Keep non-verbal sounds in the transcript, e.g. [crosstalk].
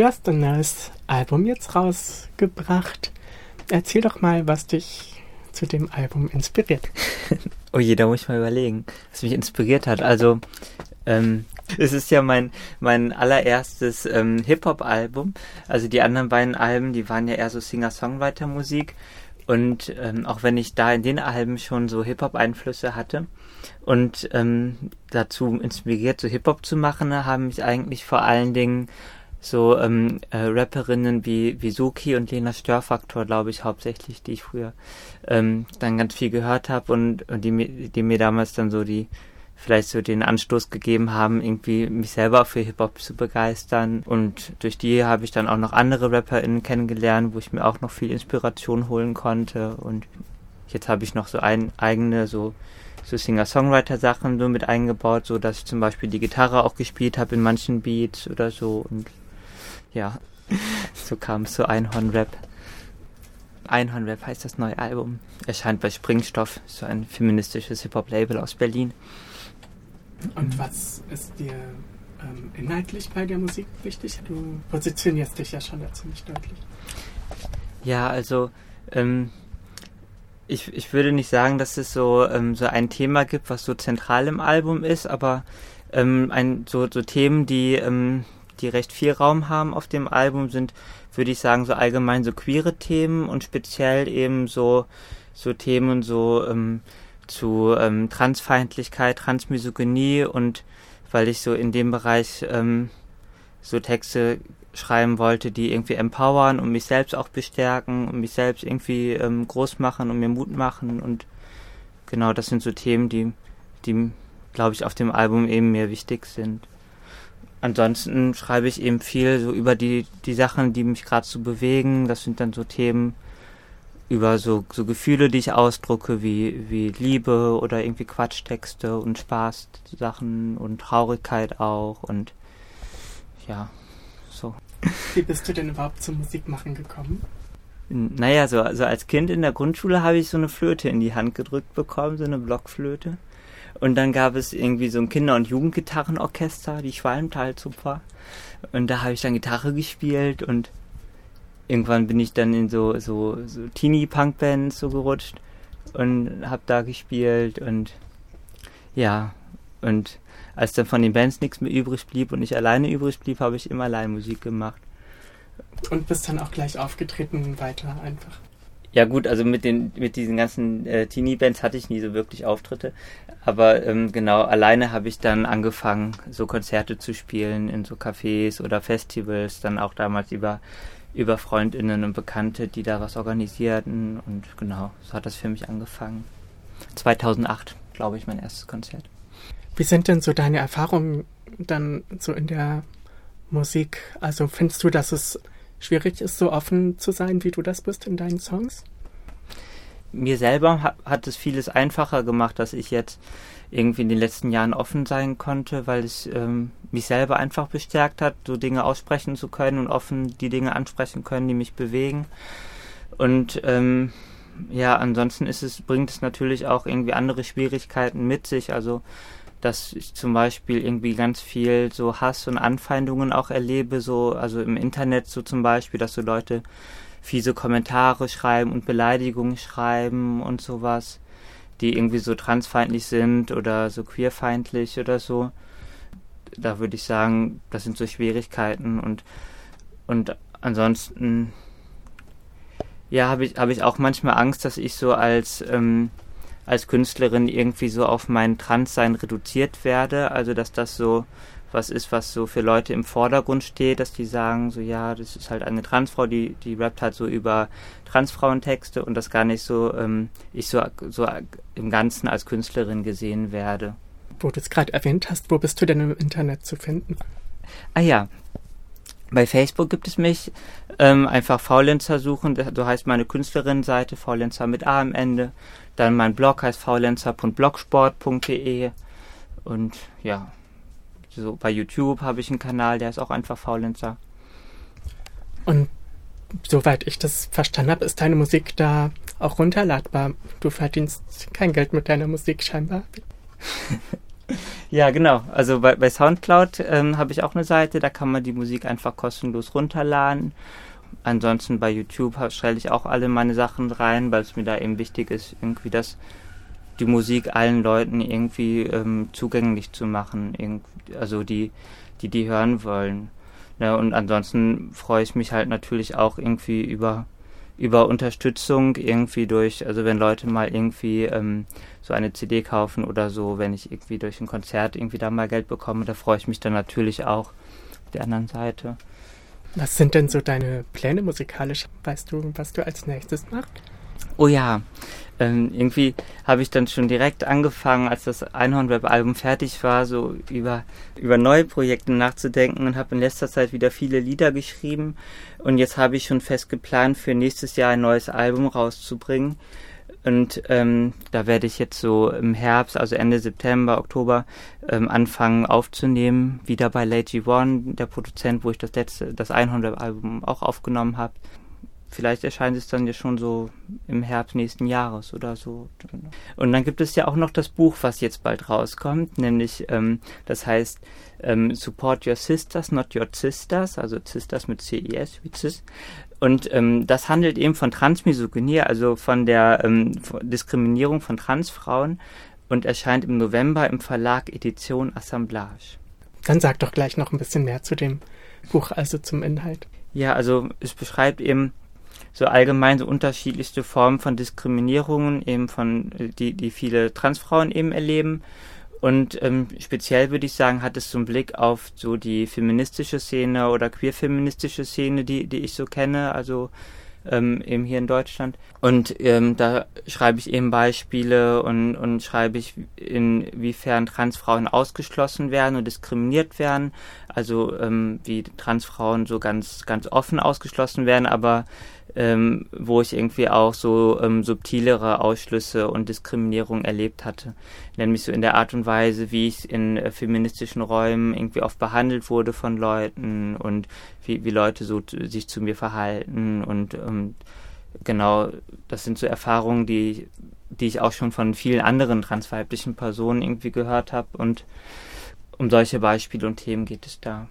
du hast ein neues Album jetzt rausgebracht. Erzähl doch mal, was dich zu dem Album inspiriert. [laughs] oh je, da muss ich mal überlegen, was mich inspiriert hat. Also, ähm, es ist ja mein, mein allererstes ähm, Hip-Hop-Album. Also die anderen beiden Alben, die waren ja eher so Singer-Songwriter-Musik. Und ähm, auch wenn ich da in den Alben schon so Hip-Hop-Einflüsse hatte und ähm, dazu inspiriert, so Hip-Hop zu machen, haben mich eigentlich vor allen Dingen so ähm, äh, Rapperinnen wie, wie Suki und Lena Störfaktor, glaube ich, hauptsächlich, die ich früher ähm, dann ganz viel gehört habe und, und die, die mir damals dann so die vielleicht so den Anstoß gegeben haben, irgendwie mich selber für Hip-Hop zu begeistern. Und durch die habe ich dann auch noch andere RapperInnen kennengelernt, wo ich mir auch noch viel Inspiration holen konnte. Und jetzt habe ich noch so ein, eigene so, so Singer-Songwriter-Sachen so mit eingebaut, so dass ich zum Beispiel die Gitarre auch gespielt habe in manchen Beats oder so. Und ja, so kam es zu Einhorn-Rap. Einhorn-Rap heißt das neue Album. Erscheint bei Springstoff, so ein feministisches Hip-Hop-Label aus Berlin. Und was ist dir ähm, inhaltlich bei der Musik wichtig? Du positionierst dich ja schon da ziemlich deutlich. Ja, also ähm, ich, ich würde nicht sagen, dass es so, ähm, so ein Thema gibt, was so zentral im Album ist, aber ähm, ein, so, so Themen, die, ähm, die recht viel Raum haben auf dem Album, sind, würde ich sagen, so allgemein so queere Themen und speziell eben so, so Themen so ähm, zu ähm, Transfeindlichkeit, Transmisogynie und weil ich so in dem Bereich ähm, so Texte schreiben wollte, die irgendwie empowern und mich selbst auch bestärken und mich selbst irgendwie ähm, groß machen und mir Mut machen und genau das sind so Themen, die, die glaube ich auf dem Album eben mir wichtig sind. Ansonsten schreibe ich eben viel so über die, die Sachen, die mich gerade so bewegen. Das sind dann so Themen, über so, so Gefühle, die ich ausdrucke, wie, wie Liebe oder irgendwie Quatschtexte und Spaßsachen und Traurigkeit auch und ja, so. Wie bist du denn überhaupt zum Musikmachen gekommen? Naja, so also als Kind in der Grundschule habe ich so eine Flöte in die Hand gedrückt bekommen, so eine Blockflöte. Und dann gab es irgendwie so ein Kinder- und Jugendgitarrenorchester, die Schwalmtalzupfer. Und da habe ich dann Gitarre gespielt und irgendwann bin ich dann in so, so, so Teenie-Punk-Bands so gerutscht und habe da gespielt und ja, und als dann von den Bands nichts mehr übrig blieb und ich alleine übrig blieb, habe ich immer allein Musik gemacht. Und bist dann auch gleich aufgetreten weiter einfach? Ja gut, also mit den mit diesen ganzen äh, Teenie-Bands hatte ich nie so wirklich Auftritte, aber ähm, genau alleine habe ich dann angefangen, so Konzerte zu spielen in so Cafés oder Festivals, dann auch damals über über Freundinnen und Bekannte, die da was organisierten. Und genau, so hat das für mich angefangen. 2008, glaube ich, mein erstes Konzert. Wie sind denn so deine Erfahrungen dann so in der Musik? Also findest du, dass es schwierig ist, so offen zu sein, wie du das bist in deinen Songs? Mir selber hat, es vieles einfacher gemacht, dass ich jetzt irgendwie in den letzten Jahren offen sein konnte, weil es ähm, mich selber einfach bestärkt hat, so Dinge aussprechen zu können und offen die Dinge ansprechen können, die mich bewegen. Und ähm, ja, ansonsten ist es, bringt es natürlich auch irgendwie andere Schwierigkeiten mit sich. Also dass ich zum Beispiel irgendwie ganz viel so Hass und Anfeindungen auch erlebe, so, also im Internet so zum Beispiel, dass so Leute fiese Kommentare schreiben und Beleidigungen schreiben und sowas die irgendwie so transfeindlich sind oder so queerfeindlich oder so. Da würde ich sagen, das sind so Schwierigkeiten und und ansonsten ja, habe ich habe ich auch manchmal Angst, dass ich so als ähm, als Künstlerin irgendwie so auf mein Transsein reduziert werde, also dass das so was ist, was so für Leute im Vordergrund steht, dass die sagen, so ja, das ist halt eine Transfrau, die, die rappt halt so über Transfrauentexte und das gar nicht so, ähm, ich so, so im Ganzen als Künstlerin gesehen werde. Wo du es gerade erwähnt hast, wo bist du denn im Internet zu finden? Ah ja, bei Facebook gibt es mich. Ähm, einfach Faulenzer suchen, so heißt meine Künstlerinnenseite, Faulenzer mit A am Ende. Dann mein Blog heißt faulenzer.blogsport.de und ja, so bei YouTube habe ich einen Kanal, der ist auch einfach Faulenzer. Und soweit ich das verstanden habe, ist deine Musik da auch runterladbar. Du verdienst kein Geld mit deiner Musik scheinbar. [laughs] Ja, genau. Also bei, bei Soundcloud ähm, habe ich auch eine Seite, da kann man die Musik einfach kostenlos runterladen. Ansonsten bei YouTube stelle ich auch alle meine Sachen rein, weil es mir da eben wichtig ist, irgendwie das die Musik allen Leuten irgendwie ähm, zugänglich zu machen, irgendwie, also die, die die hören wollen. Ja, und ansonsten freue ich mich halt natürlich auch irgendwie über über Unterstützung irgendwie durch, also wenn Leute mal irgendwie ähm, so eine CD kaufen oder so, wenn ich irgendwie durch ein Konzert irgendwie da mal Geld bekomme, da freue ich mich dann natürlich auch auf der anderen Seite. Was sind denn so deine Pläne musikalisch? Weißt du, was du als nächstes machst? Oh ja, ähm, irgendwie habe ich dann schon direkt angefangen, als das Einhorn-Web-Album fertig war, so über, über neue Projekte nachzudenken und habe in letzter Zeit wieder viele Lieder geschrieben. Und jetzt habe ich schon fest geplant, für nächstes Jahr ein neues Album rauszubringen. Und ähm, da werde ich jetzt so im Herbst, also Ende September, Oktober, ähm, anfangen aufzunehmen. Wieder bei Lady One, der Produzent, wo ich das letzte, das Einhorn-Album auch aufgenommen habe vielleicht erscheint es dann ja schon so im Herbst nächsten Jahres oder so. Und dann gibt es ja auch noch das Buch, was jetzt bald rauskommt, nämlich ähm, das heißt ähm, Support Your Sisters, Not Your Sisters, also Sisters mit CES wie CIS. Und ähm, das handelt eben von Transmisogynie, also von der ähm, Diskriminierung von Transfrauen und erscheint im November im Verlag Edition Assemblage. Dann sag doch gleich noch ein bisschen mehr zu dem Buch, also zum Inhalt. Ja, also es beschreibt eben so allgemein so unterschiedlichste Formen von Diskriminierungen eben von die die viele Transfrauen eben erleben. Und ähm, speziell würde ich sagen hat es so einen Blick auf so die feministische Szene oder queerfeministische Szene die die ich so kenne. Also ähm, eben hier in Deutschland. Und ähm, da schreibe ich eben Beispiele und, und schreibe ich, inwiefern Transfrauen ausgeschlossen werden und diskriminiert werden. Also ähm, wie Transfrauen so ganz, ganz offen ausgeschlossen werden, aber ähm, wo ich irgendwie auch so ähm, subtilere Ausschlüsse und Diskriminierung erlebt hatte. Nämlich so in der Art und Weise, wie ich in äh, feministischen Räumen irgendwie oft behandelt wurde von Leuten und wie, wie Leute so sich zu mir verhalten und ähm, genau, das sind so Erfahrungen, die, die ich auch schon von vielen anderen transweiblichen Personen irgendwie gehört habe und um solche Beispiele und Themen geht es da.